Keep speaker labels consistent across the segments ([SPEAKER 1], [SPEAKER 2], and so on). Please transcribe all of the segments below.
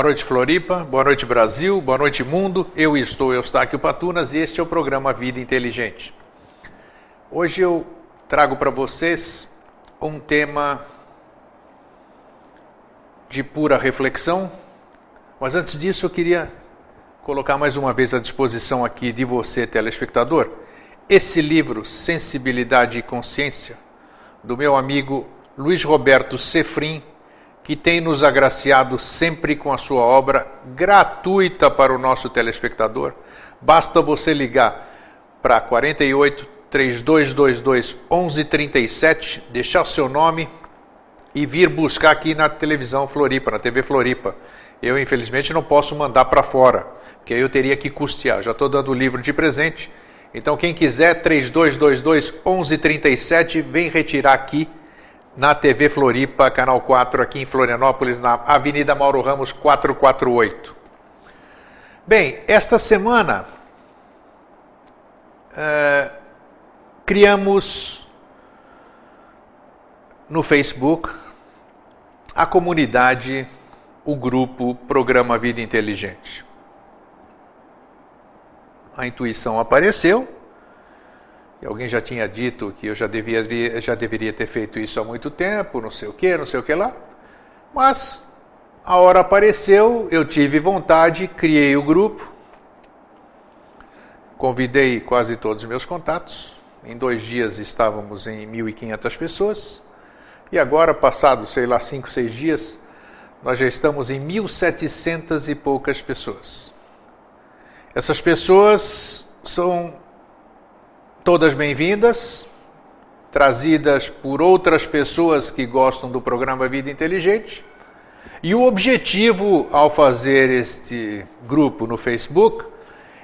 [SPEAKER 1] Boa noite, Floripa. Boa noite, Brasil. Boa noite, mundo. Eu estou Eustáquio Patunas e este é o programa Vida Inteligente. Hoje eu trago para vocês um tema de pura reflexão, mas antes disso eu queria colocar mais uma vez à disposição aqui de você, telespectador, esse livro Sensibilidade e Consciência, do meu amigo Luiz Roberto Sefrim, que tem nos agraciado sempre com a sua obra gratuita para o nosso telespectador. Basta você ligar para 48 3222 1137, deixar o seu nome e vir buscar aqui na televisão Floripa, na TV Floripa. Eu, infelizmente, não posso mandar para fora, porque aí eu teria que custear. Já estou dando o livro de presente. Então, quem quiser, 3222 1137, vem retirar aqui na TV Floripa, canal 4, aqui em Florianópolis, na Avenida Mauro Ramos 448. Bem, esta semana uh, criamos no Facebook a comunidade, o grupo Programa Vida Inteligente. A intuição apareceu, alguém já tinha dito que eu já deveria, já deveria ter feito isso há muito tempo, não sei o que, não sei o que lá. Mas a hora apareceu, eu tive vontade, criei o grupo, convidei quase todos os meus contatos. Em dois dias estávamos em 1.500 pessoas. E agora, passados, sei lá, cinco, seis dias, nós já estamos em 1.700 e poucas pessoas. Essas pessoas são todas bem-vindas, trazidas por outras pessoas que gostam do programa Vida Inteligente. E o objetivo ao fazer este grupo no Facebook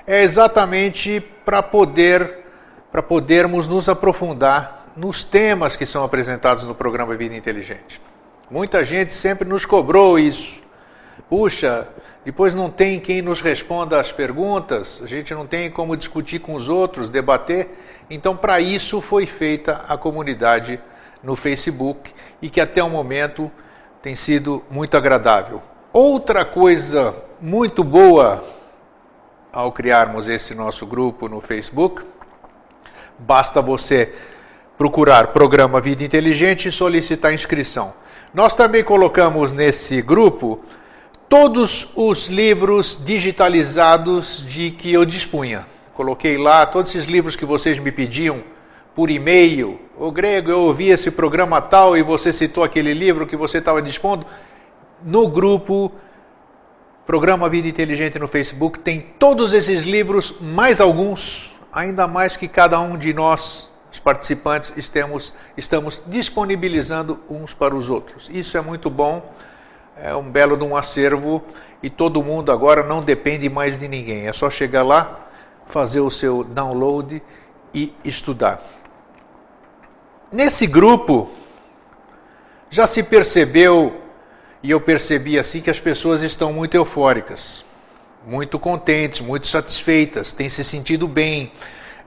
[SPEAKER 1] é exatamente para poder para podermos nos aprofundar nos temas que são apresentados no programa Vida Inteligente. Muita gente sempre nos cobrou isso. Puxa, depois não tem quem nos responda às perguntas, a gente não tem como discutir com os outros, debater. Então, para isso foi feita a comunidade no Facebook e que até o momento tem sido muito agradável. Outra coisa muito boa ao criarmos esse nosso grupo no Facebook, basta você procurar Programa Vida Inteligente e solicitar inscrição. Nós também colocamos nesse grupo todos os livros digitalizados de que eu dispunha. Coloquei lá todos esses livros que vocês me pediam por e-mail. O Grego, eu ouvi esse programa tal e você citou aquele livro que você estava dispondo. No grupo Programa Vida Inteligente no Facebook tem todos esses livros, mais alguns, ainda mais que cada um de nós, os participantes, estamos, estamos disponibilizando uns para os outros. Isso é muito bom, é um belo de um acervo e todo mundo agora não depende mais de ninguém. É só chegar lá, fazer o seu download e estudar. Nesse grupo, já se percebeu, e eu percebi assim, que as pessoas estão muito eufóricas, muito contentes, muito satisfeitas, têm se sentido bem,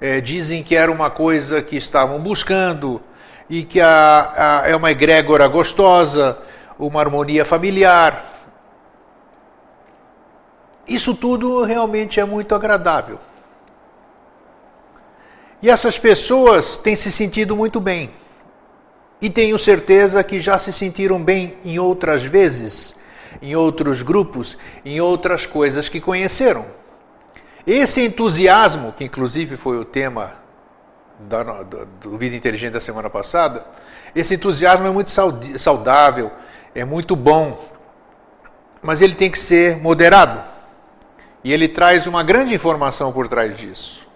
[SPEAKER 1] é, dizem que era uma coisa que estavam buscando e que a, a, é uma egrégora gostosa, uma harmonia familiar. Isso tudo realmente é muito agradável. E essas pessoas têm se sentido muito bem. E tenho certeza que já se sentiram bem em outras vezes, em outros grupos, em outras coisas que conheceram. Esse entusiasmo, que inclusive foi o tema da, do, do Vida Inteligente da semana passada, esse entusiasmo é muito saudável, é muito bom, mas ele tem que ser moderado. E ele traz uma grande informação por trás disso.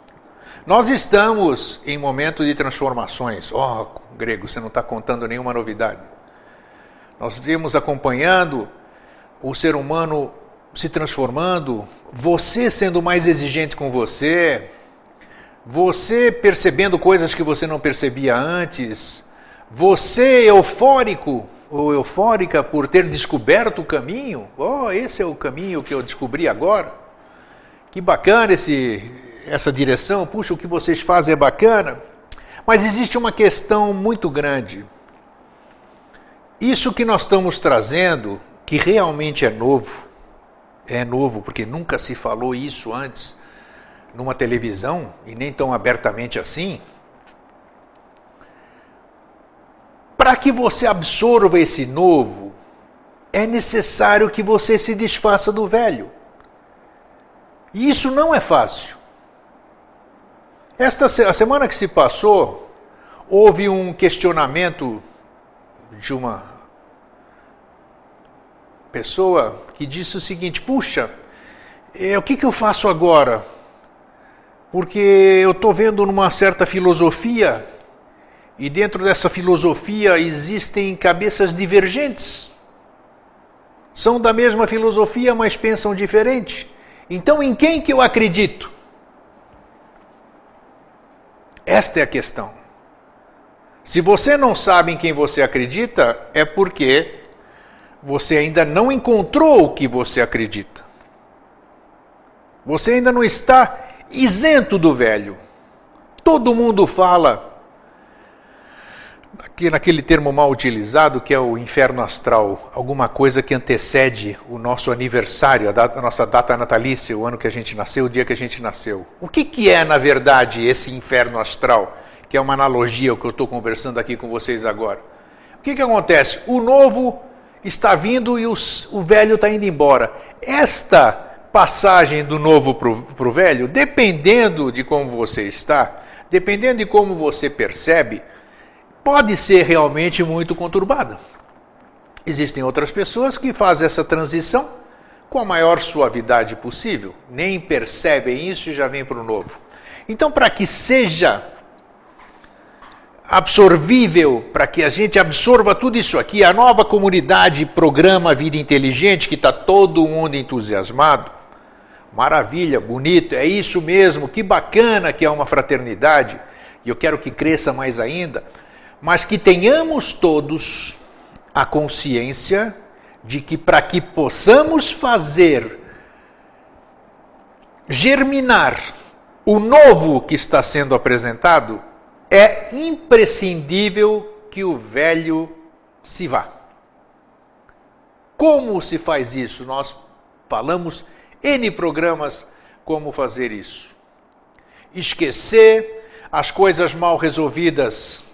[SPEAKER 1] Nós estamos em momento de transformações. Oh, grego, você não está contando nenhuma novidade. Nós vimos acompanhando o ser humano se transformando, você sendo mais exigente com você, você percebendo coisas que você não percebia antes, você eufórico ou eufórica por ter descoberto o caminho. Oh, esse é o caminho que eu descobri agora. Que bacana esse essa direção, puxa, o que vocês fazem é bacana, mas existe uma questão muito grande. Isso que nós estamos trazendo, que realmente é novo, é novo, porque nunca se falou isso antes numa televisão e nem tão abertamente assim. Para que você absorva esse novo, é necessário que você se desfaça do velho. E isso não é fácil. Esta a semana que se passou, houve um questionamento de uma pessoa que disse o seguinte: puxa, é, o que, que eu faço agora? Porque eu estou vendo numa certa filosofia, e dentro dessa filosofia existem cabeças divergentes. São da mesma filosofia, mas pensam diferente. Então, em quem que eu acredito? Esta é a questão. Se você não sabe em quem você acredita, é porque você ainda não encontrou o que você acredita. Você ainda não está isento do velho. Todo mundo fala aqui naquele termo mal utilizado que é o inferno astral, alguma coisa que antecede o nosso aniversário, a, data, a, nossa data natalícia, o ano que a gente nasceu, o dia que a gente nasceu. O que, que é, na verdade, esse inferno astral? Que é uma analogia ao que eu estou conversando aqui com vocês agora. O que, que acontece? O novo está vindo e os, o velho está indo embora. Esta passagem do novo para o velho, dependendo de como você está, dependendo de como você percebe, pode ser realmente muito conturbada. Existem outras pessoas que fazem essa transição com a maior suavidade possível, nem percebem isso e já vem para o novo. Então, para que seja absorvível, para que a gente absorva tudo isso aqui, a nova comunidade Programa Vida Inteligente, que está todo mundo entusiasmado, maravilha, bonito, é isso mesmo, que bacana que é uma fraternidade, e eu quero que cresça mais ainda mas que tenhamos todos a consciência de que para que possamos fazer germinar o novo que está sendo apresentado, é imprescindível que o velho se vá. Como se faz isso? Nós falamos N programas como fazer isso. Esquecer as coisas mal resolvidas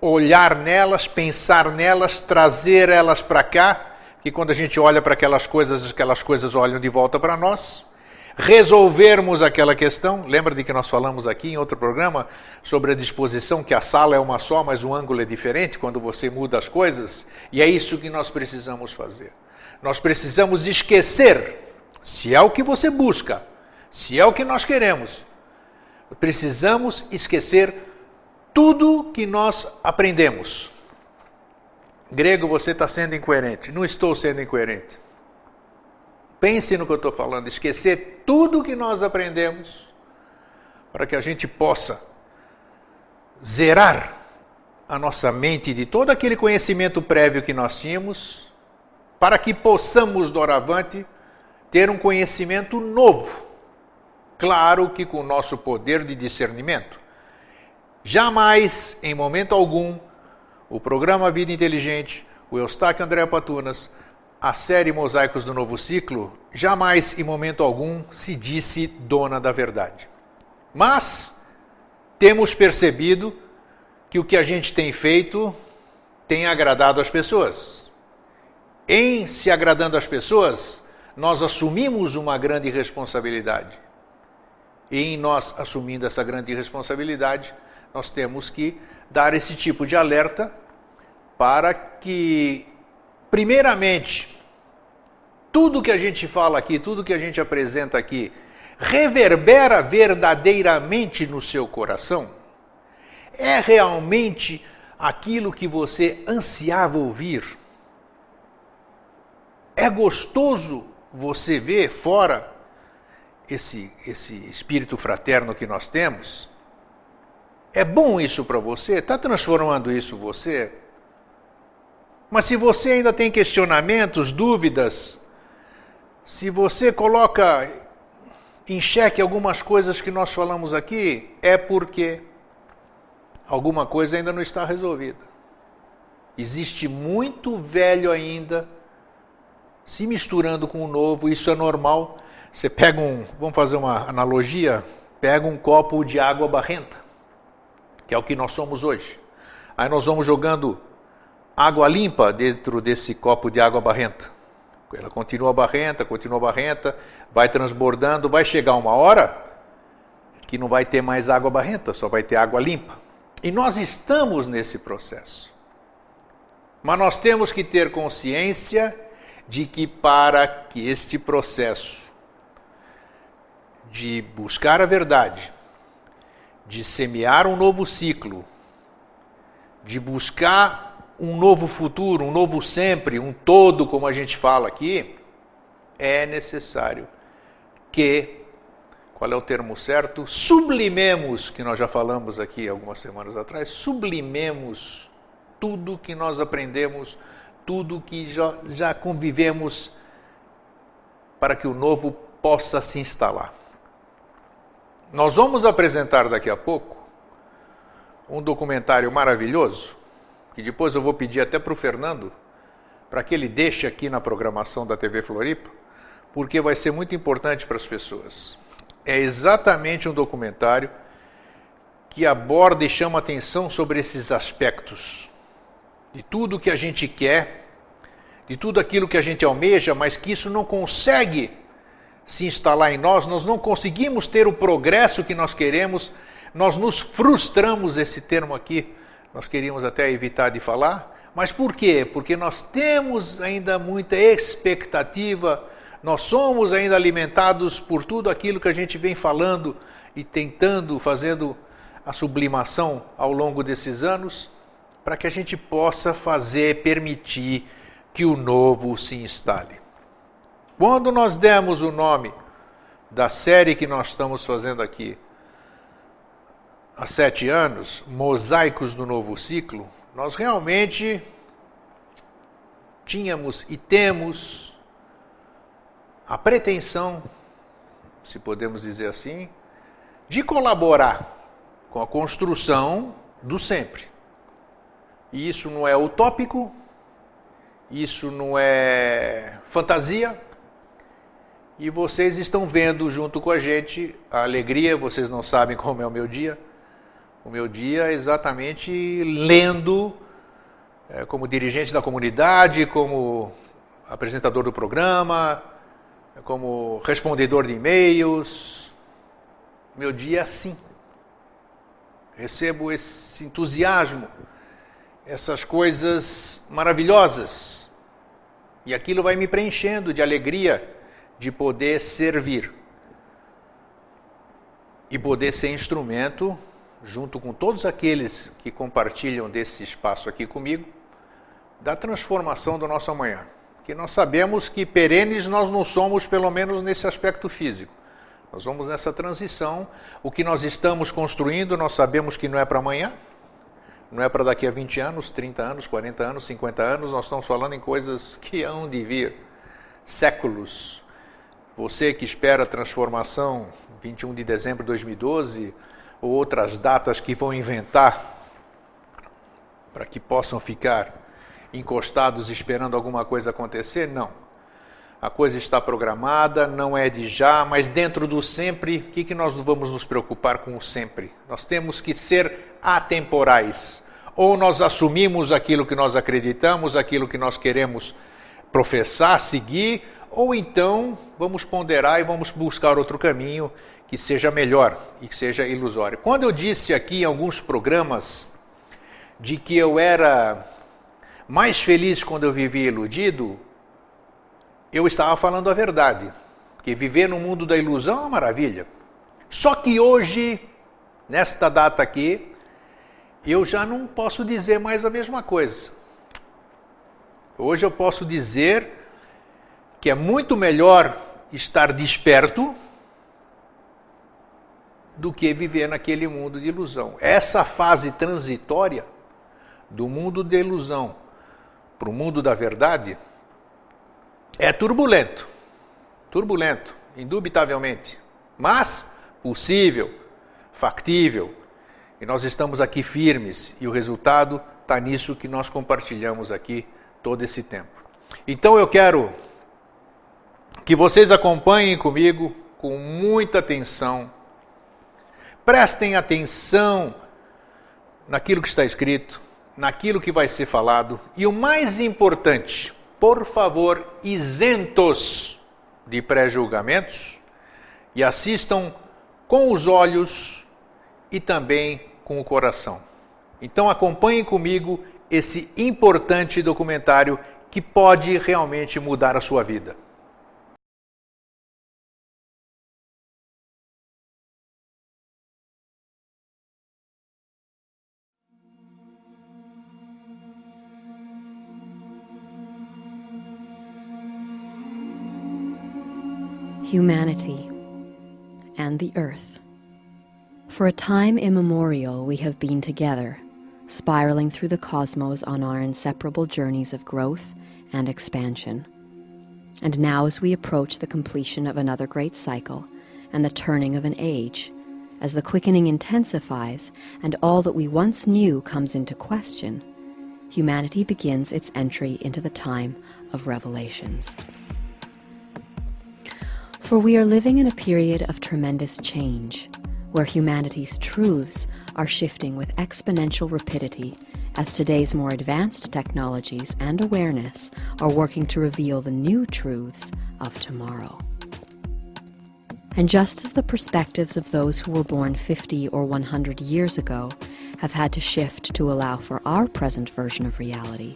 [SPEAKER 1] olhar nelas, pensar nelas, trazer elas para cá, que quando a gente olha para aquelas coisas, aquelas coisas olham de volta para nós, resolvermos aquela questão. Lembra de que nós falamos aqui em outro programa sobre a disposição que a sala é uma só, mas o ângulo é diferente quando você muda as coisas? E é isso que nós precisamos fazer. Nós precisamos esquecer, se é o que você busca, se é o que nós queremos, precisamos esquecer tudo que nós aprendemos. Grego, você está sendo incoerente. Não estou sendo incoerente. Pense no que eu estou falando. Esquecer tudo que nós aprendemos para que a gente possa zerar a nossa mente de todo aquele conhecimento prévio que nós tínhamos, para que possamos, doravante, ter um conhecimento novo. Claro que com o nosso poder de discernimento. Jamais, em momento algum, o programa Vida Inteligente, o Eustáquio André Patunas, a série Mosaicos do Novo Ciclo, jamais, em momento algum, se disse dona da verdade. Mas temos percebido que o que a gente tem feito tem agradado as pessoas. Em se agradando às pessoas, nós assumimos uma grande responsabilidade. E em nós assumindo essa grande responsabilidade, nós temos que dar esse tipo de alerta para que, primeiramente, tudo que a gente fala aqui, tudo que a gente apresenta aqui, reverbera verdadeiramente no seu coração? É realmente aquilo que você ansiava ouvir? É gostoso você ver fora esse, esse espírito fraterno que nós temos? É bom isso para você? Está transformando isso você? Mas se você ainda tem questionamentos, dúvidas, se você coloca em xeque algumas coisas que nós falamos aqui, é porque alguma coisa ainda não está resolvida. Existe muito velho ainda se misturando com o novo, isso é normal. Você pega um, vamos fazer uma analogia, pega um copo de água barrenta, que é o que nós somos hoje. Aí nós vamos jogando água limpa dentro desse copo de água barrenta. Ela continua barrenta, continua barrenta, vai transbordando, vai chegar uma hora que não vai ter mais água barrenta, só vai ter água limpa. E nós estamos nesse processo. Mas nós temos que ter consciência de que para que este processo de buscar a verdade, de semear um novo ciclo, de buscar um novo futuro, um novo sempre, um todo, como a gente fala aqui, é necessário que, qual é o termo certo? Sublimemos, que nós já falamos aqui algumas semanas atrás, sublimemos tudo que nós aprendemos, tudo que já, já convivemos, para que o novo possa se instalar. Nós vamos apresentar daqui a pouco um documentário maravilhoso, que depois eu vou pedir até para o Fernando, para que ele deixe aqui na programação da TV Floripa, porque vai ser muito importante para as pessoas. É exatamente um documentário que aborda e chama atenção sobre esses aspectos de tudo que a gente quer, de tudo aquilo que a gente almeja, mas que isso não consegue se instalar em nós, nós não conseguimos ter o progresso que nós queremos, nós nos frustramos, esse termo aqui, nós queríamos até evitar de falar, mas por quê? Porque nós temos ainda muita expectativa, nós somos ainda alimentados por tudo aquilo que a gente vem falando e tentando, fazendo a sublimação ao longo desses anos, para que a gente possa fazer, permitir que o novo se instale. Quando nós demos o nome da série que nós estamos fazendo aqui há sete anos, Mosaicos do Novo Ciclo, nós realmente tínhamos e temos a pretensão, se podemos dizer assim, de colaborar com a construção do sempre. E isso não é utópico, isso não é fantasia. E vocês estão vendo junto com a gente a alegria, vocês não sabem como é o meu dia. O meu dia é exatamente lendo, é, como dirigente da comunidade, como apresentador do programa, como respondedor de e-mails. Meu dia é assim. Recebo esse entusiasmo essas coisas maravilhosas. E aquilo vai me preenchendo de alegria de poder servir e poder ser instrumento, junto com todos aqueles que compartilham desse espaço aqui comigo, da transformação do nosso amanhã. Que nós sabemos que perenes nós não somos, pelo menos nesse aspecto físico. Nós vamos nessa transição. O que nós estamos construindo, nós sabemos que não é para amanhã, não é para daqui a 20 anos, 30 anos, 40 anos, 50 anos, nós estamos falando em coisas que hão de vir séculos. Você que espera a transformação 21 de dezembro de 2012 ou outras datas que vão inventar para que possam ficar encostados esperando alguma coisa acontecer, não. A coisa está programada, não é de já, mas dentro do sempre, o que, que nós vamos nos preocupar com o sempre? Nós temos que ser atemporais. Ou nós assumimos aquilo que nós acreditamos, aquilo que nós queremos professar, seguir, ou então vamos ponderar e vamos buscar outro caminho que seja melhor e que seja ilusório. Quando eu disse aqui em alguns programas de que eu era mais feliz quando eu vivia iludido, eu estava falando a verdade. Porque viver no mundo da ilusão é uma maravilha. Só que hoje, nesta data aqui, eu já não posso dizer mais a mesma coisa. Hoje eu posso dizer que é muito melhor estar desperto do que viver naquele mundo de ilusão. Essa fase transitória do mundo da ilusão para o mundo da verdade é turbulento. Turbulento, indubitavelmente. Mas possível, factível. E nós estamos aqui firmes e o resultado está nisso que nós compartilhamos aqui todo esse tempo. Então eu quero que vocês acompanhem comigo com muita atenção. Prestem atenção naquilo que está escrito, naquilo que vai ser falado e o mais importante, por favor, isentos de pré-julgamentos e assistam com os olhos e também com o coração. Então acompanhem comigo esse importante documentário que pode realmente mudar a sua vida.
[SPEAKER 2] For a time immemorial, we have been together, spiraling through the cosmos on our inseparable journeys of growth and expansion. And now, as we approach the completion of another great cycle and the turning of an age, as the quickening intensifies and all that we once knew comes into question, humanity begins its entry into the time of revelations. For we are living in a period of tremendous change, where humanity's truths are shifting with exponential rapidity as today's more advanced technologies and awareness are working to reveal the new truths of tomorrow. And just as the perspectives of those who were born 50 or 100 years ago have had to shift to allow for our present version of reality,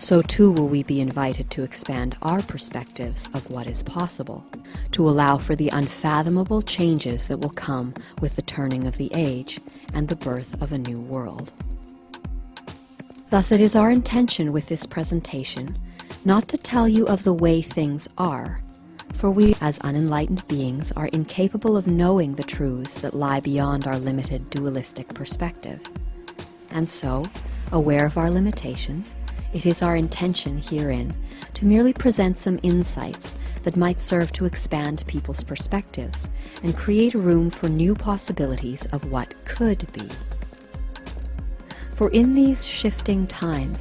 [SPEAKER 2] so too will we be invited to expand our perspectives of what is possible, to allow for the unfathomable changes that will come with the turning of the age and the birth of a new world. Thus it is our intention with this presentation not to tell you of the way things are, for we as unenlightened beings are incapable of knowing the truths that lie beyond our limited dualistic perspective. And so, aware of our limitations, it is our intention herein to merely present some insights that might serve to expand people's perspectives and create room for new possibilities of what could be. For in these shifting times,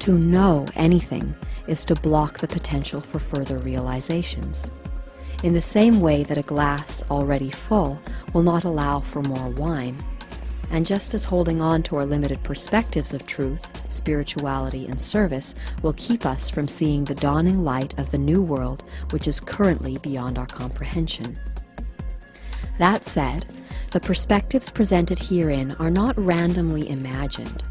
[SPEAKER 2] to know anything is to block the potential for further realizations. In the same way that a glass already full will not allow for more wine, and just as holding on to our limited perspectives of truth, spirituality, and service will keep us from seeing the dawning light of the new world which is currently beyond our comprehension. That said, the perspectives presented herein are not randomly imagined,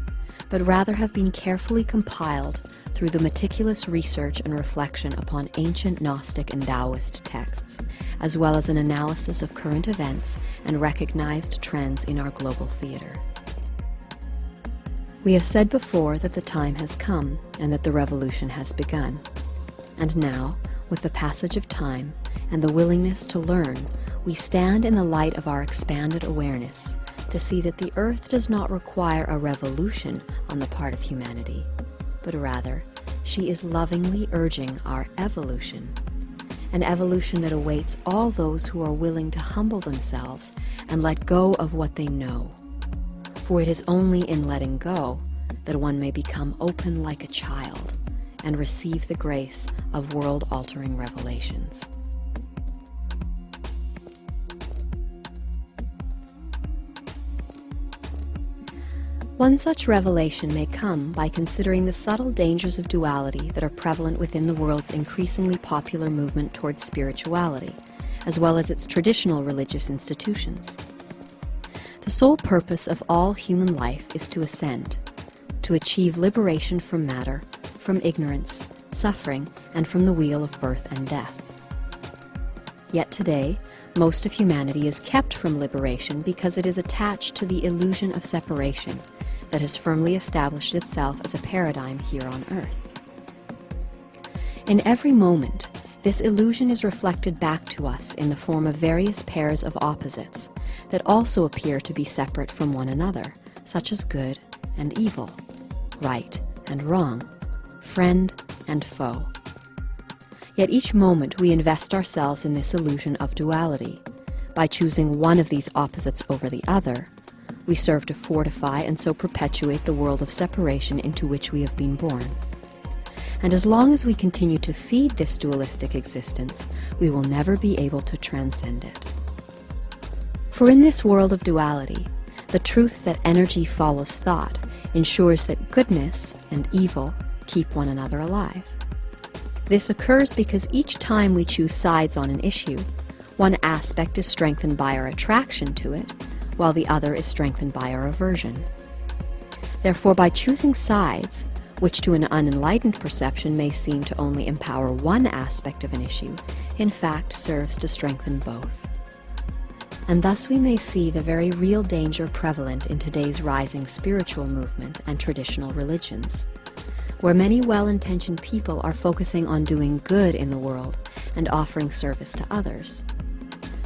[SPEAKER 2] but rather have been carefully compiled through the meticulous research and reflection upon ancient Gnostic and Taoist texts, as well as an analysis of current events and recognized trends in our global theater. We have said before that the time has come and that the revolution has begun. And now, with the passage of time and the willingness to learn, we stand in the light of our expanded awareness to see that the earth does not require a revolution on the part of humanity, but rather she is lovingly urging our evolution, an evolution that awaits all those who are willing to humble themselves and let go of what they know. For it is only in letting go that one may become open like a child and receive the grace of world-altering revelations. One such revelation may come by considering the subtle dangers of duality that are prevalent within the world's increasingly popular movement towards spirituality, as well as its traditional religious institutions. The sole purpose of all human life is to ascend, to achieve liberation from matter, from ignorance, suffering, and from the wheel of birth and death. Yet today, most of humanity is kept from liberation because it is attached to the illusion of separation that has firmly established itself as a paradigm here on earth. In every moment, this illusion is reflected back to us in the form of various pairs of opposites that also appear to be separate from one another, such as good and evil, right and wrong, friend and foe. Yet each moment we invest ourselves in this illusion of duality. By choosing one of these opposites over the other, we serve to fortify and so perpetuate the world of separation into which we have been born. And as long as we continue to feed this dualistic existence, we will never be able to transcend it. For in this world of duality, the truth that energy follows thought ensures that goodness and evil keep one another alive. This occurs because each time we choose sides on an issue, one aspect is strengthened by our attraction to it, while the other is strengthened by our aversion. Therefore, by choosing sides, which to an unenlightened perception may seem to only empower one aspect of an issue, in fact serves to strengthen both. And thus we may see the very real danger prevalent in today's rising spiritual movement and traditional religions, where many well-intentioned people are focusing on doing good in the world and offering service to others.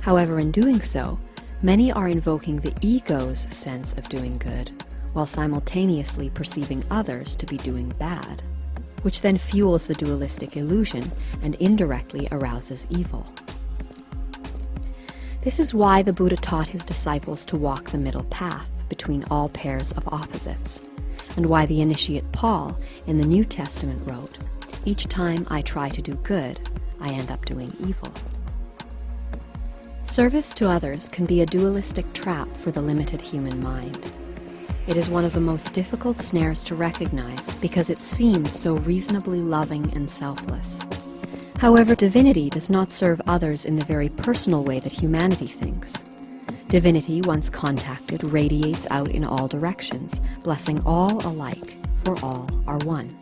[SPEAKER 2] However, in doing so, many are invoking the ego's sense of doing good while simultaneously perceiving others to be doing bad, which then fuels the dualistic illusion and indirectly arouses evil. This is why the Buddha taught his disciples to walk the middle path between all pairs of opposites, and why the initiate Paul in the New Testament wrote, Each time I try to do good, I end up doing evil. Service to others can be a dualistic trap for the limited human mind. It is one of the most difficult snares to recognize because it seems so reasonably loving and selfless. However, divinity does not serve others in the very personal way that humanity thinks. Divinity, once contacted, radiates out in all directions, blessing all alike, for all are one.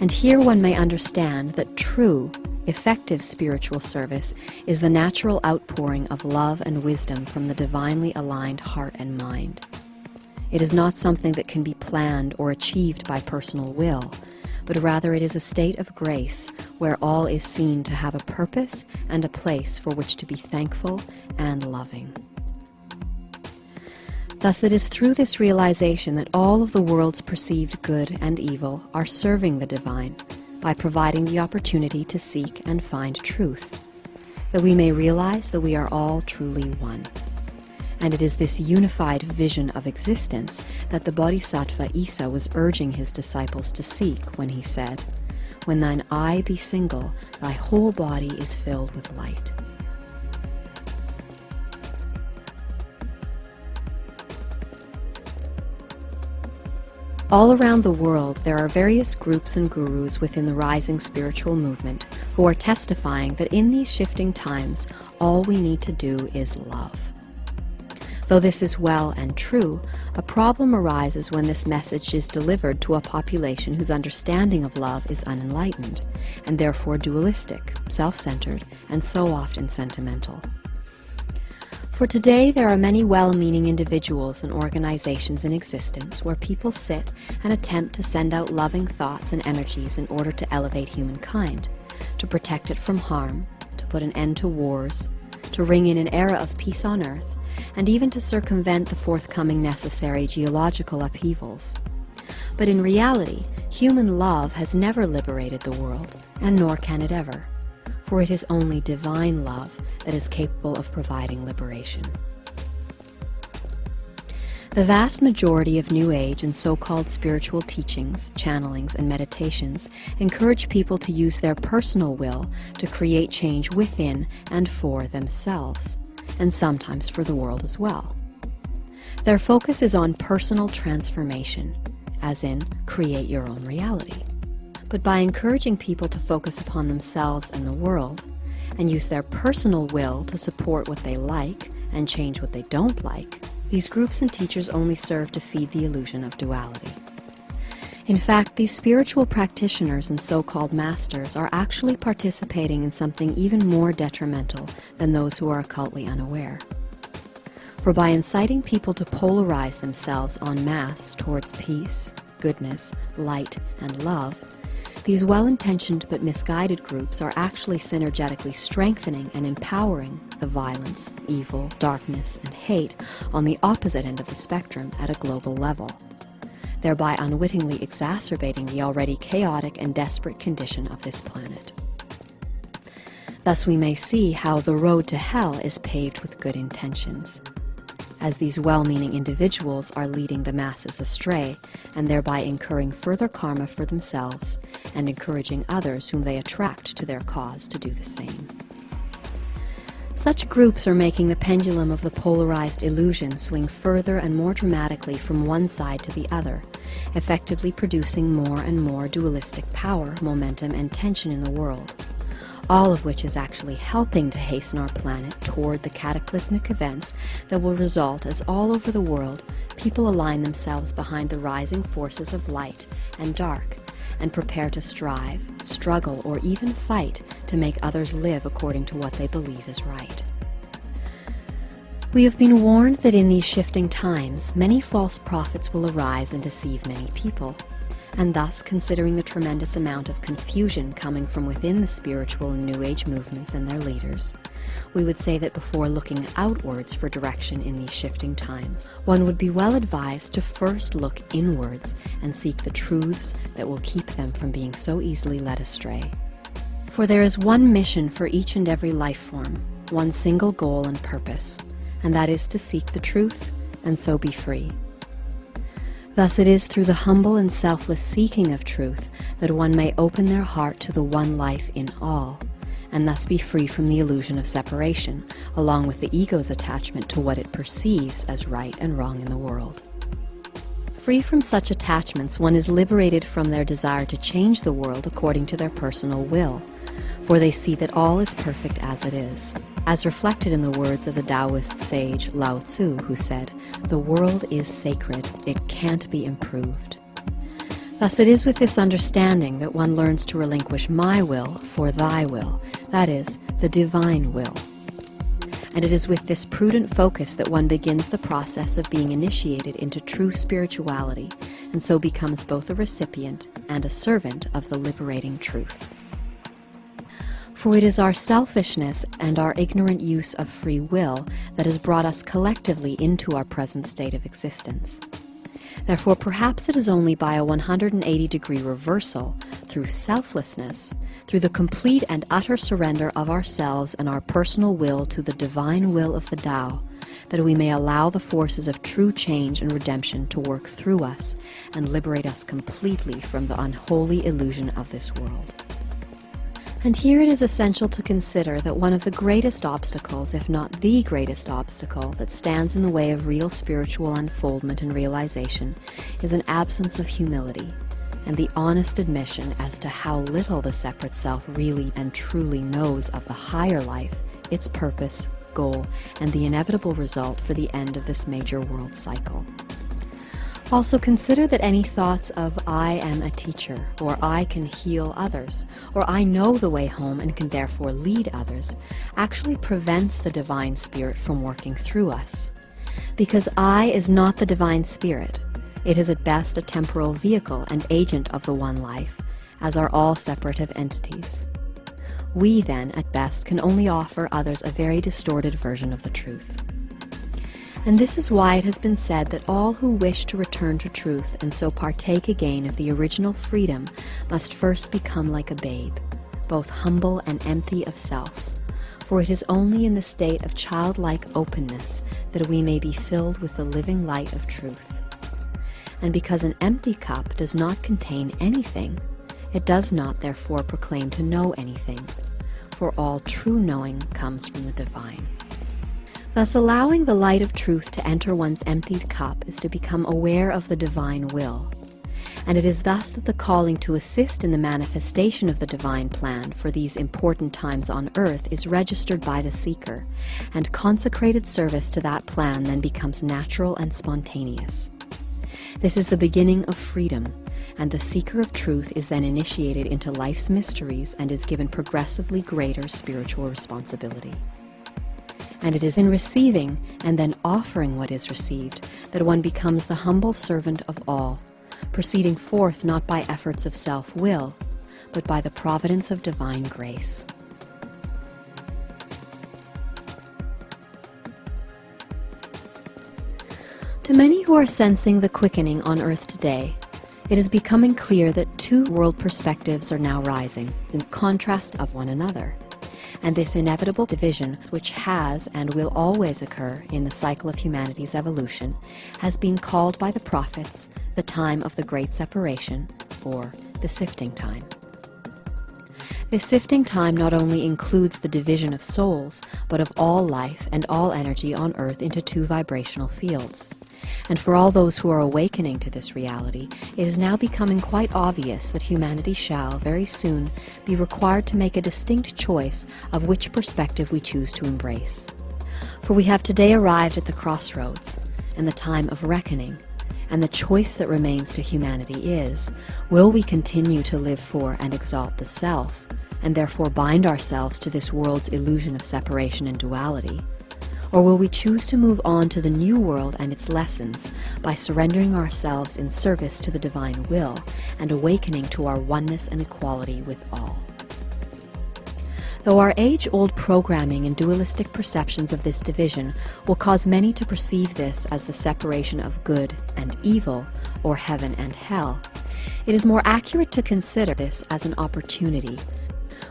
[SPEAKER 2] And here one may understand that true, effective spiritual service is the natural outpouring of love and wisdom from the divinely aligned heart and mind. It is not something that can be planned or achieved by personal will, but rather it is a state of grace where all is seen to have a purpose and a place for which to be thankful and loving. Thus it is through this realization that all of the world's perceived good and evil are serving the divine by providing the opportunity to seek and find truth, that we may realize that we are all truly one. And it is this unified vision of existence that the Bodhisattva Isa was urging his disciples to seek when he said, When thine eye be single, thy whole body is filled with light. All around the world, there are various groups and gurus within the rising spiritual movement who are testifying that in these shifting times, all we need to do is love. Though this is well and true, a problem arises when this message is delivered to a population whose understanding of love is unenlightened, and therefore dualistic, self-centered, and so often sentimental. For today, there are many well-meaning individuals and organizations in existence where people sit and attempt to send out loving thoughts and energies in order to elevate humankind, to protect it from harm, to put an end to wars, to ring in an era of peace on earth, and even to circumvent the forthcoming necessary geological upheavals. But in reality, human love has never liberated the world, and nor can it ever for it is only divine love that is capable of providing liberation. The vast majority of New Age and so-called spiritual teachings, channelings, and meditations encourage people to use their personal will to create change within and for themselves, and sometimes for the world as well. Their focus is on personal transformation, as in create your own reality but by encouraging people to focus upon themselves and the world, and use their personal will to support what they like and change what they don't like, these groups and teachers only serve to feed the illusion of duality. In fact, these spiritual practitioners and so-called masters are actually participating in something even more detrimental than those who are occultly unaware. For by inciting people to polarize themselves en masse towards peace, goodness, light, and love, these well-intentioned but misguided groups are actually synergetically strengthening and empowering the violence, evil, darkness, and hate on the opposite end of the spectrum at a global level, thereby unwittingly exacerbating the already chaotic and desperate condition of this planet. Thus we may see how the road to hell is paved with good intentions. As these well-meaning individuals are leading the masses astray and thereby incurring further karma for themselves and encouraging others whom they attract to their cause to do the same. Such groups are making the pendulum of the polarized illusion swing further and more dramatically from one side to the other, effectively producing more and more dualistic power, momentum, and tension in the world all of which is actually helping to hasten our planet toward the cataclysmic events that will result as all over the world people align themselves behind the rising forces of light and dark and prepare to strive, struggle, or even fight to make others live according to what they believe is right. We have been warned that in these shifting times, many false prophets will arise and deceive many people and thus considering the tremendous amount of confusion coming from within the spiritual and New Age movements and their leaders, we would say that before looking outwards for direction in these shifting times, one would be well advised to first look inwards and seek the truths that will keep them from being so easily led astray. For there is one mission for each and every life form, one single goal and purpose, and that is to seek the truth and so be free. Thus it is through the humble and selfless seeking of truth that one may open their heart to the one life in all, and thus be free from the illusion of separation, along with the ego's attachment to what it perceives as right and wrong in the world. Free from such attachments, one is liberated from their desire to change the world according to their personal will, for they see that all is perfect as it is as reflected in the words of the Taoist sage Lao Tzu, who said, The world is sacred, it can't be improved. Thus it is with this understanding that one learns to relinquish my will for thy will, that is, the divine will. And it is with this prudent focus that one begins the process of being initiated into true spirituality, and so becomes both a recipient and a servant of the liberating truth. For it is our selfishness and our ignorant use of free will that has brought us collectively into our present state of existence. Therefore, perhaps it is only by a 180 degree reversal, through selflessness, through the complete and utter surrender of ourselves and our personal will to the divine will of the Tao, that we may allow the forces of true change and redemption to work through us and liberate us completely from the unholy illusion of this world. And here it is essential to consider that one of the greatest obstacles, if not the greatest obstacle, that stands in the way of real spiritual unfoldment and realization is an absence of humility and the honest admission as to how little the separate self really and truly knows of the higher life, its purpose, goal, and the inevitable result for the end of this major world cycle. Also consider that any thoughts of I am a teacher, or I can heal others, or I know the way home and can therefore lead others, actually prevents the Divine Spirit from working through us. Because I is not the Divine Spirit. It is at best a temporal vehicle and agent of the One Life, as are all separative entities. We, then, at best, can only offer others a very distorted version of the truth. And this is why it has been said that all who wish to return to truth and so partake again of the original freedom must first become like a babe, both humble and empty of self. For it is only in the state of childlike openness that we may be filled with the living light of truth. And because an empty cup does not contain anything, it does not therefore proclaim to know anything, for all true knowing comes from the divine. Thus allowing the light of truth to enter one's emptied cup is to become aware of the divine will. And it is thus that the calling to assist in the manifestation of the divine plan for these important times on earth is registered by the seeker, and consecrated service to that plan then becomes natural and spontaneous. This is the beginning of freedom, and the seeker of truth is then initiated into life's mysteries and is given progressively greater spiritual responsibility and it is in receiving and then offering what is received that one becomes the humble servant of all, proceeding forth not by efforts of self-will, but by the providence of divine grace. To many who are sensing the quickening on earth today, it is becoming clear that two world perspectives are now rising, in contrast of one another and this inevitable division, which has and will always occur in the cycle of humanity's evolution, has been called by the prophets the time of the great separation, or the sifting time. This sifting time not only includes the division of souls, but of all life and all energy on earth into two vibrational fields. And for all those who are awakening to this reality, it is now becoming quite obvious that humanity shall, very soon, be required to make a distinct choice of which perspective we choose to embrace. For we have today arrived at the crossroads and the time of reckoning, and the choice that remains to humanity is, will we continue to live for and exalt the self, and therefore bind ourselves to this world's illusion of separation and duality? Or will we choose to move on to the new world and its lessons by surrendering ourselves in service to the divine will and awakening to our oneness and equality with all? Though our age-old programming and dualistic perceptions of this division will cause many to perceive this as the separation of good and evil, or heaven and hell, it is more accurate to consider this as an opportunity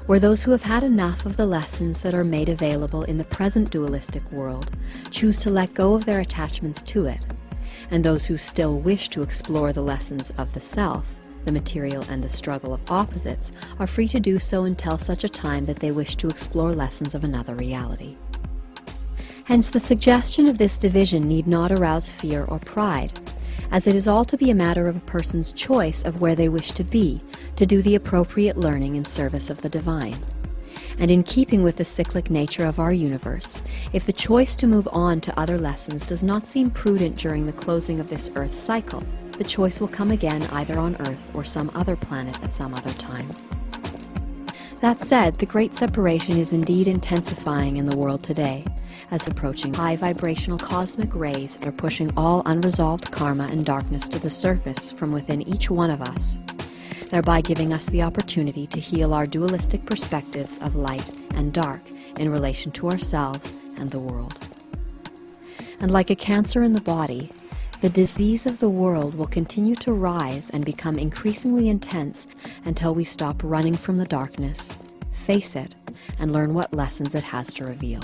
[SPEAKER 2] where those who have had enough of the lessons that are made available in the present dualistic world choose to let go of their attachments to it, and those who still wish to explore the lessons of the self, the material and the struggle of opposites, are free to do so until such a time that they wish to explore lessons of another reality. Hence the suggestion of this division need not arouse fear or pride, as it is all to be a matter of a person's choice of where they wish to be, to do the appropriate learning in service of the divine. And in keeping with the cyclic nature of our universe, if the choice to move on to other lessons does not seem prudent during the closing of this Earth cycle, the choice will come again either on Earth or some other planet at some other time. That said, the Great Separation is indeed intensifying in the world today, as approaching high vibrational cosmic rays are pushing all unresolved karma and darkness to the surface from within each one of us, thereby giving us the opportunity to heal our dualistic perspectives of light and dark in relation to ourselves and the world. And like a cancer in the body, the disease of the world will continue to rise and become increasingly intense until we stop running from the darkness, face it, and learn what lessons it has to reveal.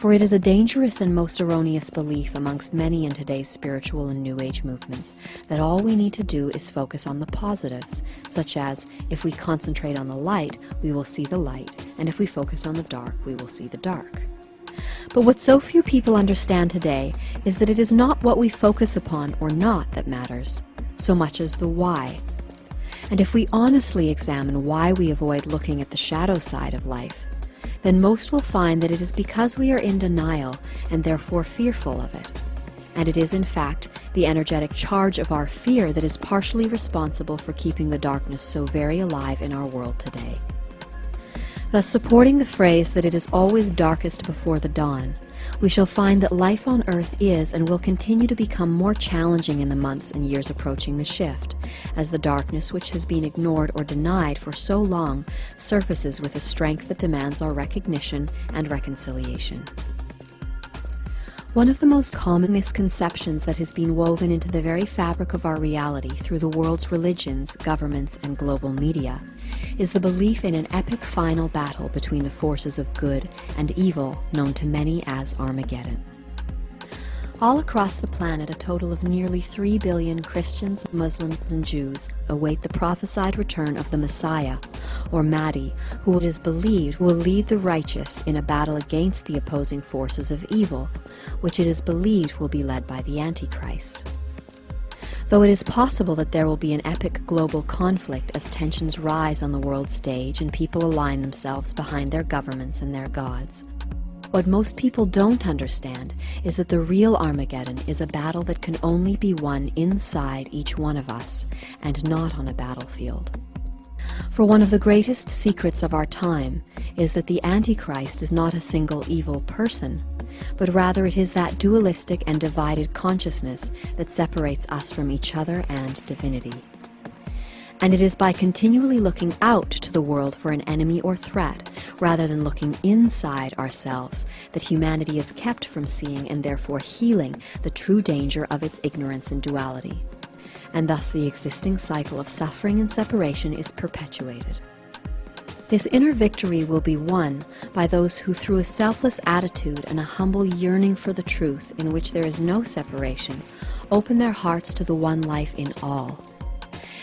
[SPEAKER 2] For it is a dangerous and most erroneous belief amongst many in today's spiritual and New Age movements that all we need to do is focus on the positives, such as if we concentrate on the light, we will see the light, and if we focus on the dark, we will see the dark. But what so few people understand today is that it is not what we focus upon or not that matters, so much as the why. And if we honestly examine why we avoid looking at the shadow side of life, then most will find that it is because we are in denial and therefore fearful of it. And it is, in fact, the energetic charge of our fear that is partially responsible for keeping the darkness so very alive in our world today. Thus, supporting the phrase that it is always darkest before the dawn, we shall find that life on Earth is and will continue to become more challenging in the months and years approaching the shift, as the darkness which has been ignored or denied for so long surfaces with a strength that demands our recognition and reconciliation. One of the most common misconceptions that has been woven into the very fabric of our reality through the world's religions, governments, and global media is the belief in an epic final battle between the forces of good and evil known to many as Armageddon. All across the planet, a total of nearly 3 billion Christians, Muslims, and Jews await the prophesied return of the Messiah, or Mahdi, who it is believed will lead the righteous in a battle against the opposing forces of evil, which it is believed will be led by the Antichrist. Though it is possible that there will be an epic global conflict as tensions rise on the world stage and people align themselves behind their governments and their gods, what most people don't understand is that the real Armageddon is a battle that can only be won inside each one of us and not on a battlefield. For one of the greatest secrets of our time is that the Antichrist is not a single evil person, but rather it is that dualistic and divided consciousness that separates us from each other and divinity. And it is by continually looking out to the world for an enemy or threat, rather than looking inside ourselves, that humanity is kept from seeing and therefore healing the true danger of its ignorance and duality. And thus the existing cycle of suffering and separation is perpetuated. This inner victory will be won by those who, through a selfless attitude and a humble yearning for the truth in which there is no separation, open their hearts to the one life in all,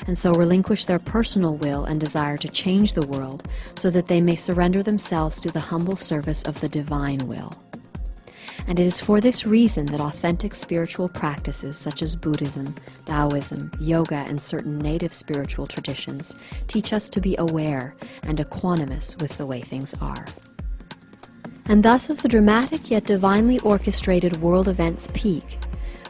[SPEAKER 2] and so relinquish their personal will and desire to change the world so that they may surrender themselves to the humble service of the divine will. And it is for this reason that authentic spiritual practices such as Buddhism, Taoism, yoga, and certain native spiritual traditions teach us to be aware and equanimous with the way things are. And thus as the dramatic yet divinely orchestrated world events peak,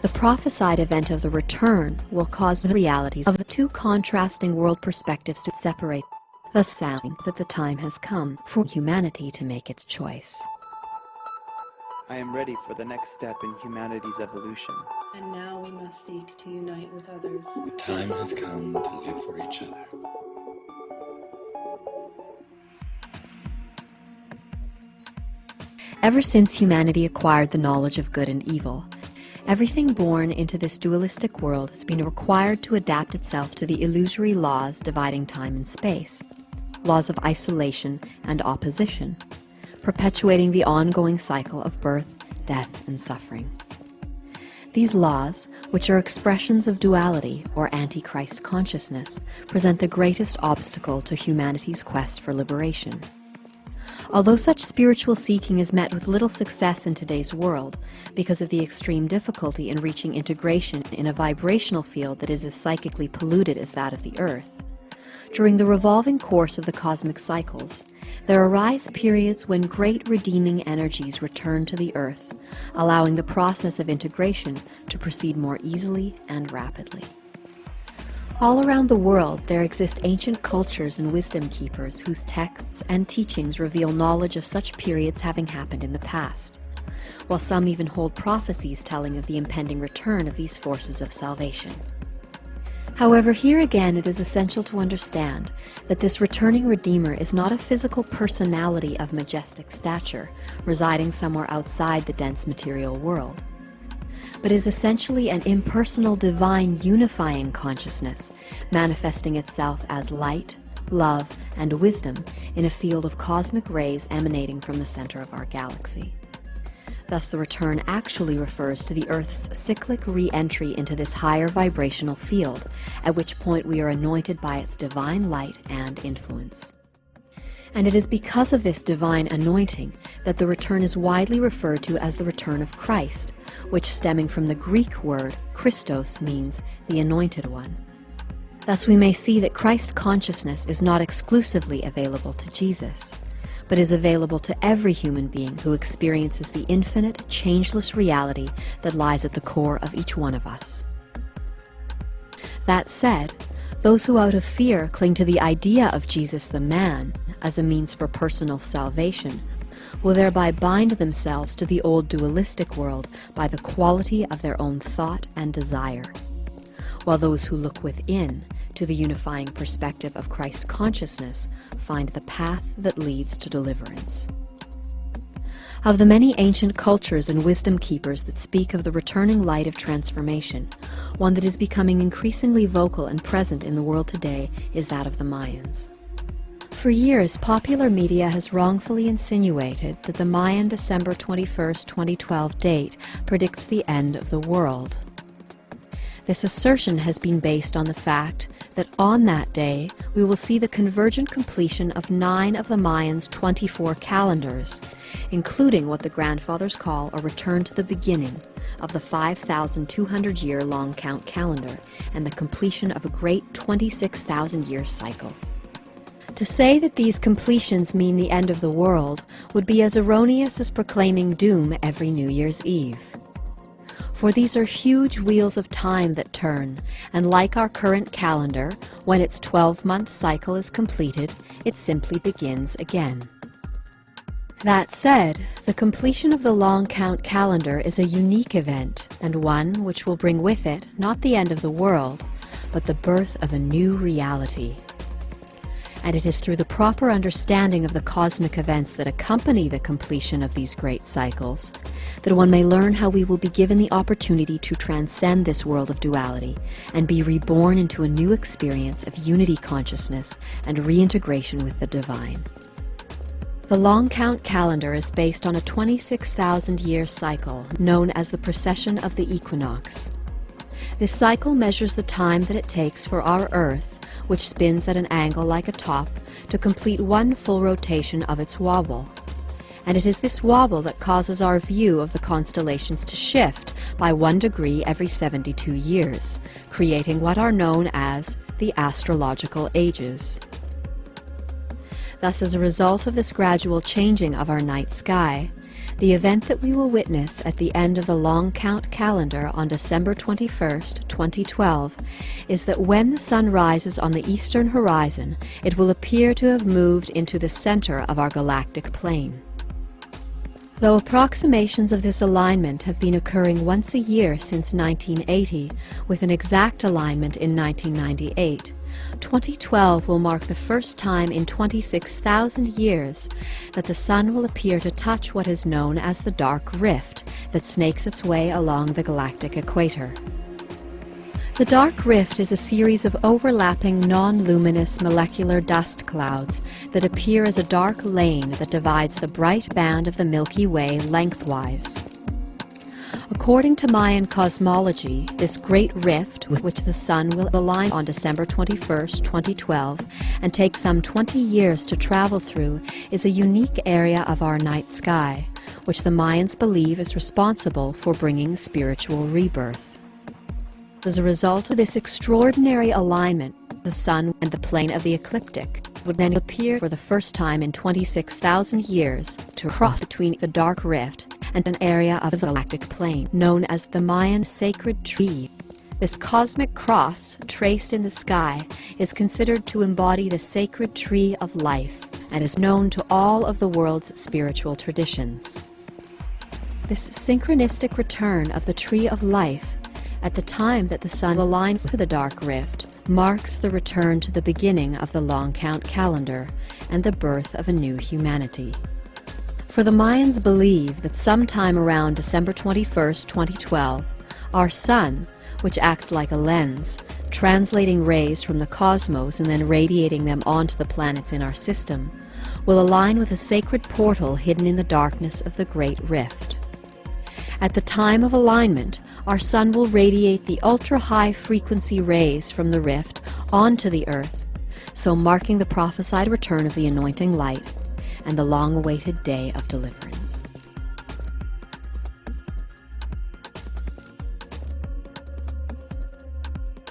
[SPEAKER 2] the prophesied event of the return will cause the realities of the two contrasting world perspectives to separate, thus sounding that the time has come for humanity to make its choice.
[SPEAKER 3] I am ready for the next step in humanity's evolution.
[SPEAKER 4] And now we must seek to unite with others.
[SPEAKER 5] The time has come to live for each other.
[SPEAKER 2] Ever since humanity acquired the knowledge of good and evil, everything born into this dualistic world has been required to adapt itself to the illusory laws dividing time and space, laws of isolation and opposition, perpetuating the ongoing cycle of birth, death, and suffering. These laws, which are expressions of duality or antichrist consciousness, present the greatest obstacle to humanity's quest for liberation. Although such spiritual seeking is met with little success in today's world because of the extreme difficulty in reaching integration in a vibrational field that is as psychically polluted as that of the Earth, during the revolving course of the cosmic cycles, there arise periods when great redeeming energies return to the Earth, allowing the process of integration to proceed more easily and rapidly. All around the world there exist ancient cultures and wisdom keepers whose texts and teachings reveal knowledge of such periods having happened in the past, while some even hold prophecies telling of the impending return of these forces of salvation. However, here again it is essential to understand that this returning Redeemer is not a physical personality of majestic stature, residing somewhere outside the dense material world but is essentially an impersonal divine unifying consciousness, manifesting itself as light, love, and wisdom in a field of cosmic rays emanating from the center of our galaxy. Thus the return actually refers to the Earth's cyclic re-entry into this higher vibrational field, at which point we are anointed by its divine light and influence. And it is because of this divine anointing that the return is widely referred to as the return of Christ, which stemming from the Greek word Christos means the anointed one. Thus we may see that Christ consciousness is not exclusively available to Jesus, but is available to every human being who experiences the infinite, changeless reality that lies at the core of each one of us. That said, those who out of fear cling to the idea of Jesus the man as a means for personal salvation will thereby bind themselves to the old dualistic world by the quality of their own thought and desire, while those who look within to the unifying perspective of Christ consciousness find the path that leads to deliverance. Of the many ancient cultures and wisdom keepers that speak of the returning light of transformation, one that is becoming increasingly vocal and present in the world today is that of the Mayans. For years, popular media has wrongfully insinuated that the Mayan December 21, 2012 date predicts the end of the world. This assertion has been based on the fact that on that day we will see the convergent completion of nine of the Mayans' 24 calendars, including what the grandfathers call a return to the beginning of the 5,200 year long count calendar and the completion of a great 26,000 year cycle. To say that these completions mean the end of the world would be as erroneous as proclaiming doom every New Year's Eve. For these are huge wheels of time that turn, and like our current calendar, when its 12-month cycle is completed, it simply begins again. That said, the completion of the long count calendar is a unique event, and one which will bring with it not the end of the world, but the birth of a new reality and it is through the proper understanding of the cosmic events that accompany the completion of these great cycles that one may learn how we will be given the opportunity to transcend this world of duality and be reborn into a new experience of unity consciousness and reintegration with the divine. The long count calendar is based on a 26,000 year cycle known as the precession of the equinox. This cycle measures the time that it takes for our Earth, which spins at an angle like a top, to complete one full rotation of its wobble and it is this wobble that causes our view of the constellations to shift by one degree every 72 years, creating what are known as the astrological ages. Thus, as a result of this gradual changing of our night sky, the event that we will witness at the end of the long count calendar on December 21st, 2012, is that when the sun rises on the eastern horizon, it will appear to have moved into the center of our galactic plane. Though approximations of this alignment have been occurring once a year since 1980, with an exact alignment in 1998, 2012 will mark the first time in 26,000 years that the Sun will appear to touch what is known as the dark rift that snakes its way along the galactic equator. The dark rift is a series of overlapping non-luminous molecular dust clouds that appear as a dark lane that divides the bright band of the Milky Way lengthwise. According to Mayan cosmology, this great rift with which the Sun will align on December 21, 2012, and take some 20 years to travel through, is a unique area of our night sky, which the Mayans believe is responsible for bringing spiritual rebirth. As a result of this extraordinary alignment, the Sun and the plane of the ecliptic would then appear for the first time in 26,000 years to cross between the dark rift and an area of the galactic plane known as the Mayan sacred tree. This cosmic cross, traced in the sky, is considered to embody the sacred tree of life and is known to all of the world's spiritual traditions. This synchronistic return of the tree of life at the time that the sun aligns to the dark rift, marks the return to the beginning of the long count calendar and the birth of a new humanity. For the Mayans believe that sometime around December 21, 2012, our sun, which acts like a lens, translating rays from the cosmos and then radiating them onto the planets in our system, will align with a sacred portal hidden in the darkness of the Great Rift. At the time of alignment, our sun will radiate the ultra-high frequency rays from the rift onto the earth, so marking the prophesied return of the anointing light and the long-awaited day of deliverance.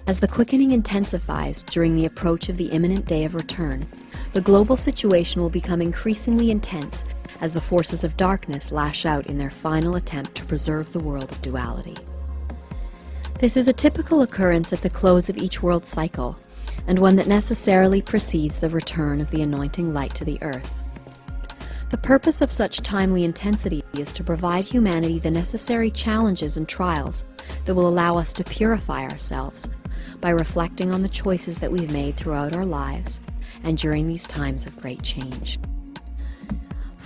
[SPEAKER 2] As the quickening intensifies during the approach of the imminent day of return, the global situation will become increasingly intense as the forces of darkness lash out in their final attempt to preserve the world of duality. This is a typical occurrence at the close of each world cycle, and one that necessarily precedes the return of the anointing light to the earth. The purpose of such timely intensity is to provide humanity the necessary challenges and trials that will allow us to purify ourselves by reflecting on the choices that we've made throughout our lives and during these times of great change.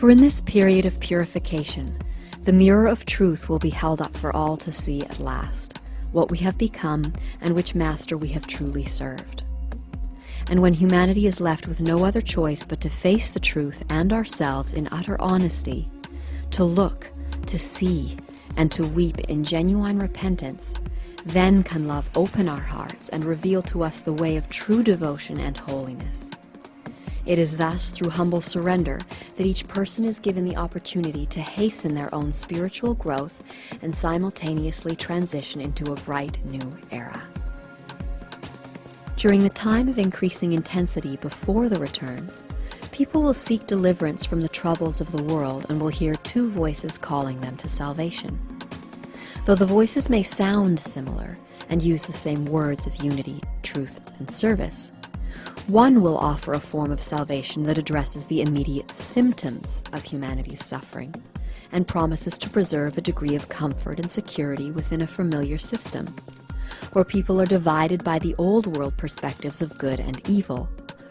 [SPEAKER 2] For in this period of purification, the mirror of truth will be held up for all to see at last, what we have become and which master we have truly served. And when humanity is left with no other choice but to face the truth and ourselves in utter honesty, to look, to see, and to weep in genuine repentance, then can love open our hearts and reveal to us the way of true devotion and holiness. It is thus through humble surrender that each person is given the opportunity to hasten their own spiritual growth and simultaneously transition into a bright new era. During the time of increasing intensity before the return, people will seek deliverance from the troubles of the world and will hear two voices calling them to salvation. Though the voices may sound similar and use the same words of unity, truth, and service, one will offer a form of salvation that addresses the immediate symptoms of humanity's suffering and promises to preserve a degree of comfort and security within a familiar system, where people are divided by the old world perspectives of good and evil,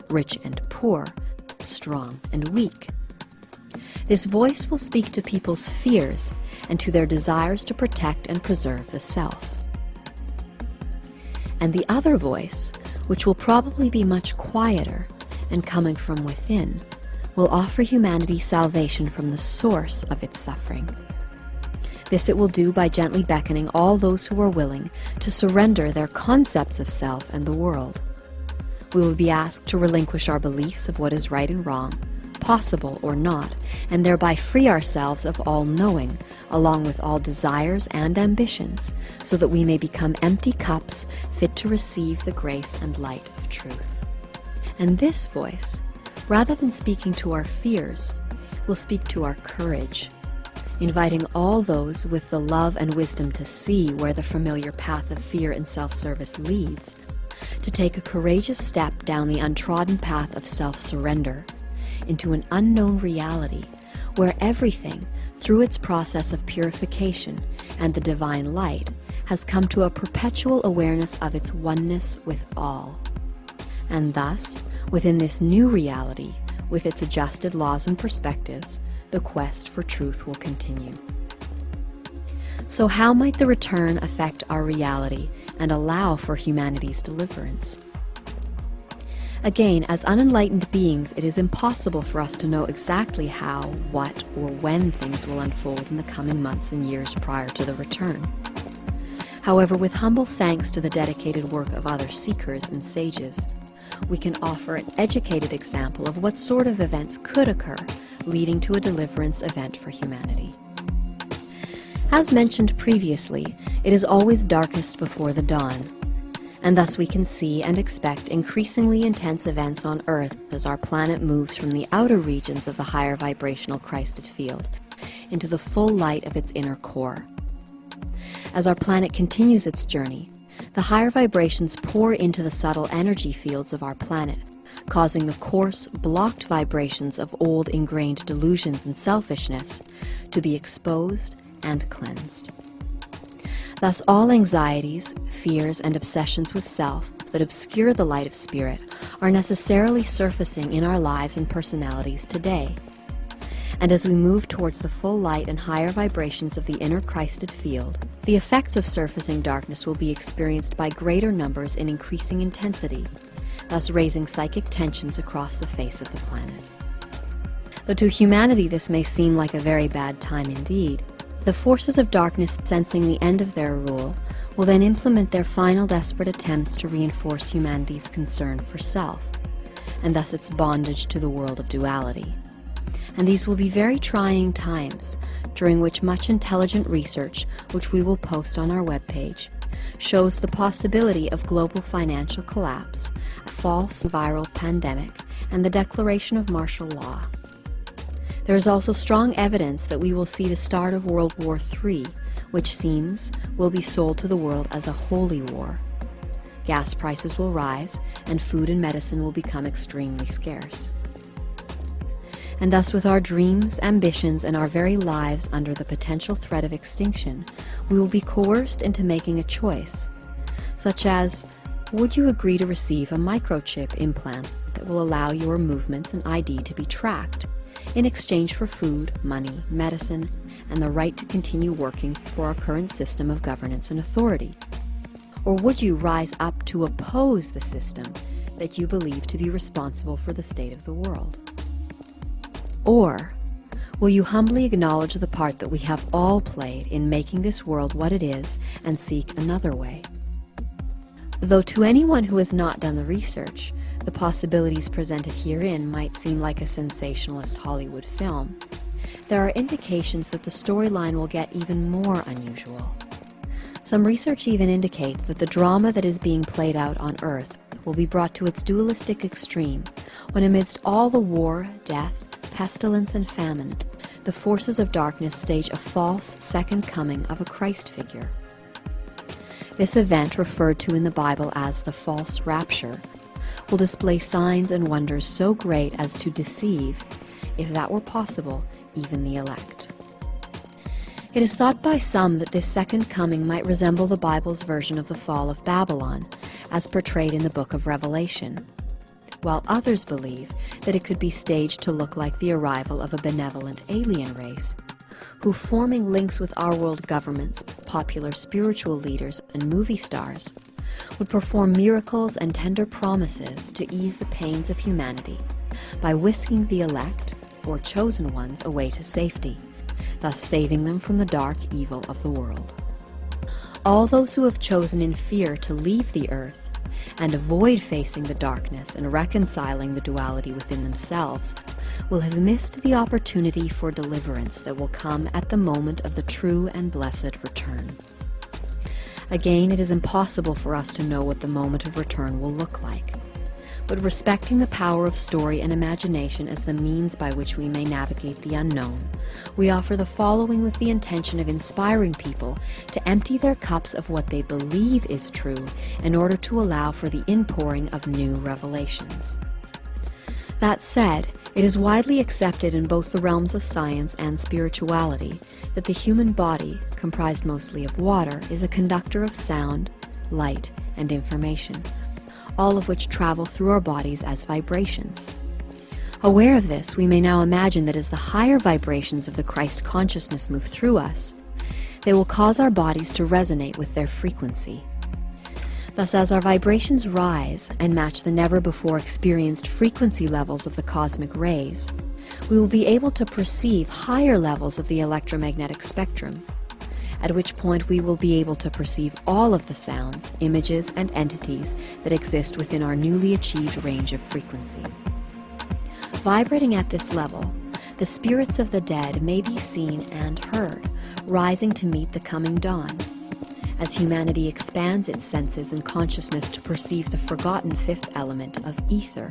[SPEAKER 2] rich and poor, strong and weak. This voice will speak to people's fears and to their desires to protect and preserve the self. And the other voice, which will probably be much quieter and coming from within, will offer humanity salvation from the source of its suffering. This it will do by gently beckoning all those who are willing to surrender their concepts of self and the world. We will be asked to relinquish our beliefs of what is right and wrong, possible or not, and thereby free ourselves of all knowing, along with all desires and ambitions, so that we may become empty cups fit to receive the grace and light of truth. And this voice, rather than speaking to our fears, will speak to our courage, inviting all those with the love and wisdom to see where the familiar path of fear and self-service leads, to take a courageous step down the untrodden path of self-surrender into an unknown reality where everything, through its process of purification and the divine light, has come to a perpetual awareness of its oneness with all. And thus, within this new reality, with its adjusted laws and perspectives, the quest for truth will continue. So how might the return affect our reality and allow for humanity's deliverance? Again, as unenlightened beings, it is impossible for us to know exactly how, what, or when things will unfold in the coming months and years prior to the return. However, with humble thanks to the dedicated work of other seekers and sages, we can offer an educated example of what sort of events could occur leading to a deliverance event for humanity. As mentioned previously, it is always darkest before the dawn, and thus we can see and expect increasingly intense events on Earth as our planet moves from the outer regions of the higher vibrational Christed field into the full light of its inner core. As our planet continues its journey, the higher vibrations pour into the subtle energy fields of our planet, causing the coarse, blocked vibrations of old ingrained delusions and selfishness to be exposed and cleansed. Thus all anxieties, fears, and obsessions with self that obscure the light of spirit are necessarily surfacing in our lives and personalities today. And as we move towards the full light and higher vibrations of the inner Christed field, the effects of surfacing darkness will be experienced by greater numbers in increasing intensity, thus raising psychic tensions across the face of the planet. Though to humanity this may seem like a very bad time indeed, the forces of darkness sensing the end of their rule will then implement their final desperate attempts to reinforce humanity's concern for self, and thus its bondage to the world of duality and these will be very trying times during which much intelligent research, which we will post on our webpage, shows the possibility of global financial collapse, false viral pandemic, and the declaration of martial law. There is also strong evidence that we will see the start of World War III, which seems will be sold to the world as a holy war. Gas prices will rise, and food and medicine will become extremely scarce and thus with our dreams, ambitions, and our very lives under the potential threat of extinction, we will be coerced into making a choice, such as, would you agree to receive a microchip implant that will allow your movements and ID to be tracked in exchange for food, money, medicine, and the right to continue working for our current system of governance and authority? Or would you rise up to oppose the system that you believe to be responsible for the state of the world? Or will you humbly acknowledge the part that we have all played in making this world what it is and seek another way? Though to anyone who has not done the research, the possibilities presented herein might seem like a sensationalist Hollywood film, there are indications that the storyline will get even more unusual. Some research even indicates that the drama that is being played out on Earth will be brought to its dualistic extreme when amidst all the war, death, pestilence and famine, the forces of darkness stage a false second coming of a Christ figure. This event, referred to in the Bible as the false rapture, will display signs and wonders so great as to deceive, if that were possible, even the elect. It is thought by some that this second coming might resemble the Bible's version of the fall of Babylon, as portrayed in the book of Revelation. while others believe that it could be staged to look like the arrival of a benevolent alien race who, forming links with our world governments, popular spiritual leaders, and movie stars, would perform miracles and tender promises to ease the pains of humanity by whisking the elect, or chosen ones, away to safety, thus saving them from the dark evil of the world. All those who have chosen in fear to leave the earth and avoid facing the darkness and reconciling the duality within themselves will have missed the opportunity for deliverance that will come at the moment of the true and blessed return. Again, it is impossible for us to know what the moment of return will look like. But respecting the power of story and imagination as the means by which we may navigate the unknown, we offer the following with the intention of inspiring people to empty their cups of what they believe is true in order to allow for the inpouring of new revelations. That said, it is widely accepted in both the realms of science and spirituality that the human body, comprised mostly of water, is a conductor of sound, light, and information, all of which travel through our bodies as vibrations. Aware of this, we may now imagine that as the higher vibrations of the Christ consciousness move through us, they will cause our bodies to resonate with their frequency. Thus, as our vibrations rise and match the never-before experienced frequency levels of the cosmic rays, we will be able to perceive higher levels of the electromagnetic spectrum, at which point we will be able to perceive all of the sounds, images, and entities that exist within our newly achieved range of frequency. Vibrating at this level, the spirits of the dead may be seen and heard, rising to meet the coming dawn. As humanity expands its senses and consciousness to perceive the forgotten fifth element of ether,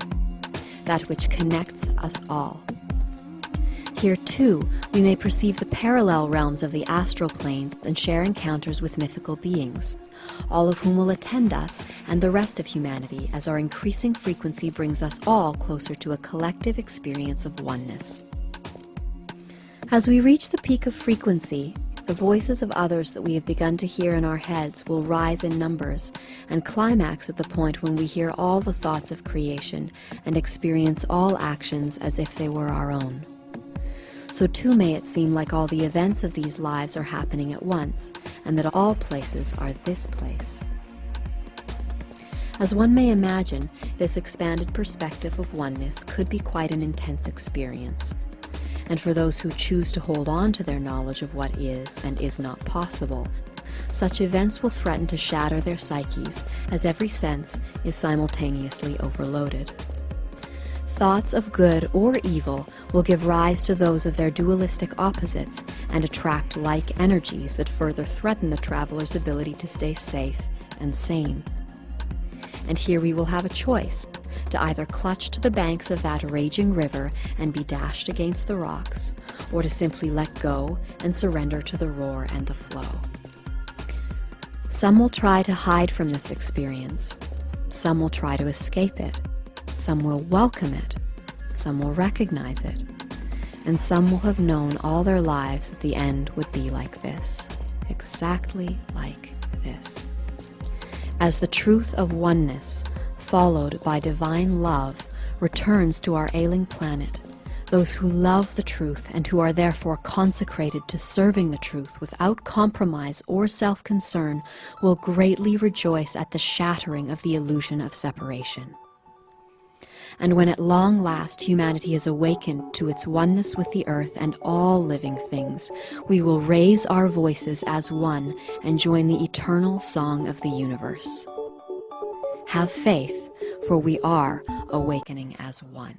[SPEAKER 2] that which connects us all. Here, too, we may perceive the parallel realms of the astral planes and share encounters with mythical beings, all of whom will attend us and the rest of humanity as our increasing frequency brings us all closer to a collective experience of oneness. As we reach the peak of frequency, the voices of others that we have begun to hear in our heads will rise in numbers and climax at the point when we hear all the thoughts of creation and experience all actions as if they were our own so too may it seem like all the events of these lives are happening at once, and that all places are this place. As one may imagine, this expanded perspective of oneness could be quite an intense experience. And for those who choose to hold on to their knowledge of what is and is not possible, such events will threaten to shatter their psyches as every sense is simultaneously overloaded. Thoughts of good or evil will give rise to those of their dualistic opposites and attract like energies that further threaten the traveler's ability to stay safe and sane. And here we will have a choice to either clutch to the banks of that raging river and be dashed against the rocks, or to simply let go and surrender to the roar and the flow. Some will try to hide from this experience. Some will try to escape it. Some will welcome it, some will recognize it, and some will have known all their lives that the end would be like this, exactly like this. As the truth of oneness, followed by divine love, returns to our ailing planet, those who love the truth and who are therefore consecrated to serving the truth without compromise or self-concern will greatly rejoice at the shattering of the illusion of separation and when at long last humanity is awakened to its oneness with the earth and all living things, we will raise our voices as one and join the eternal song of the universe. Have faith, for we are awakening as one.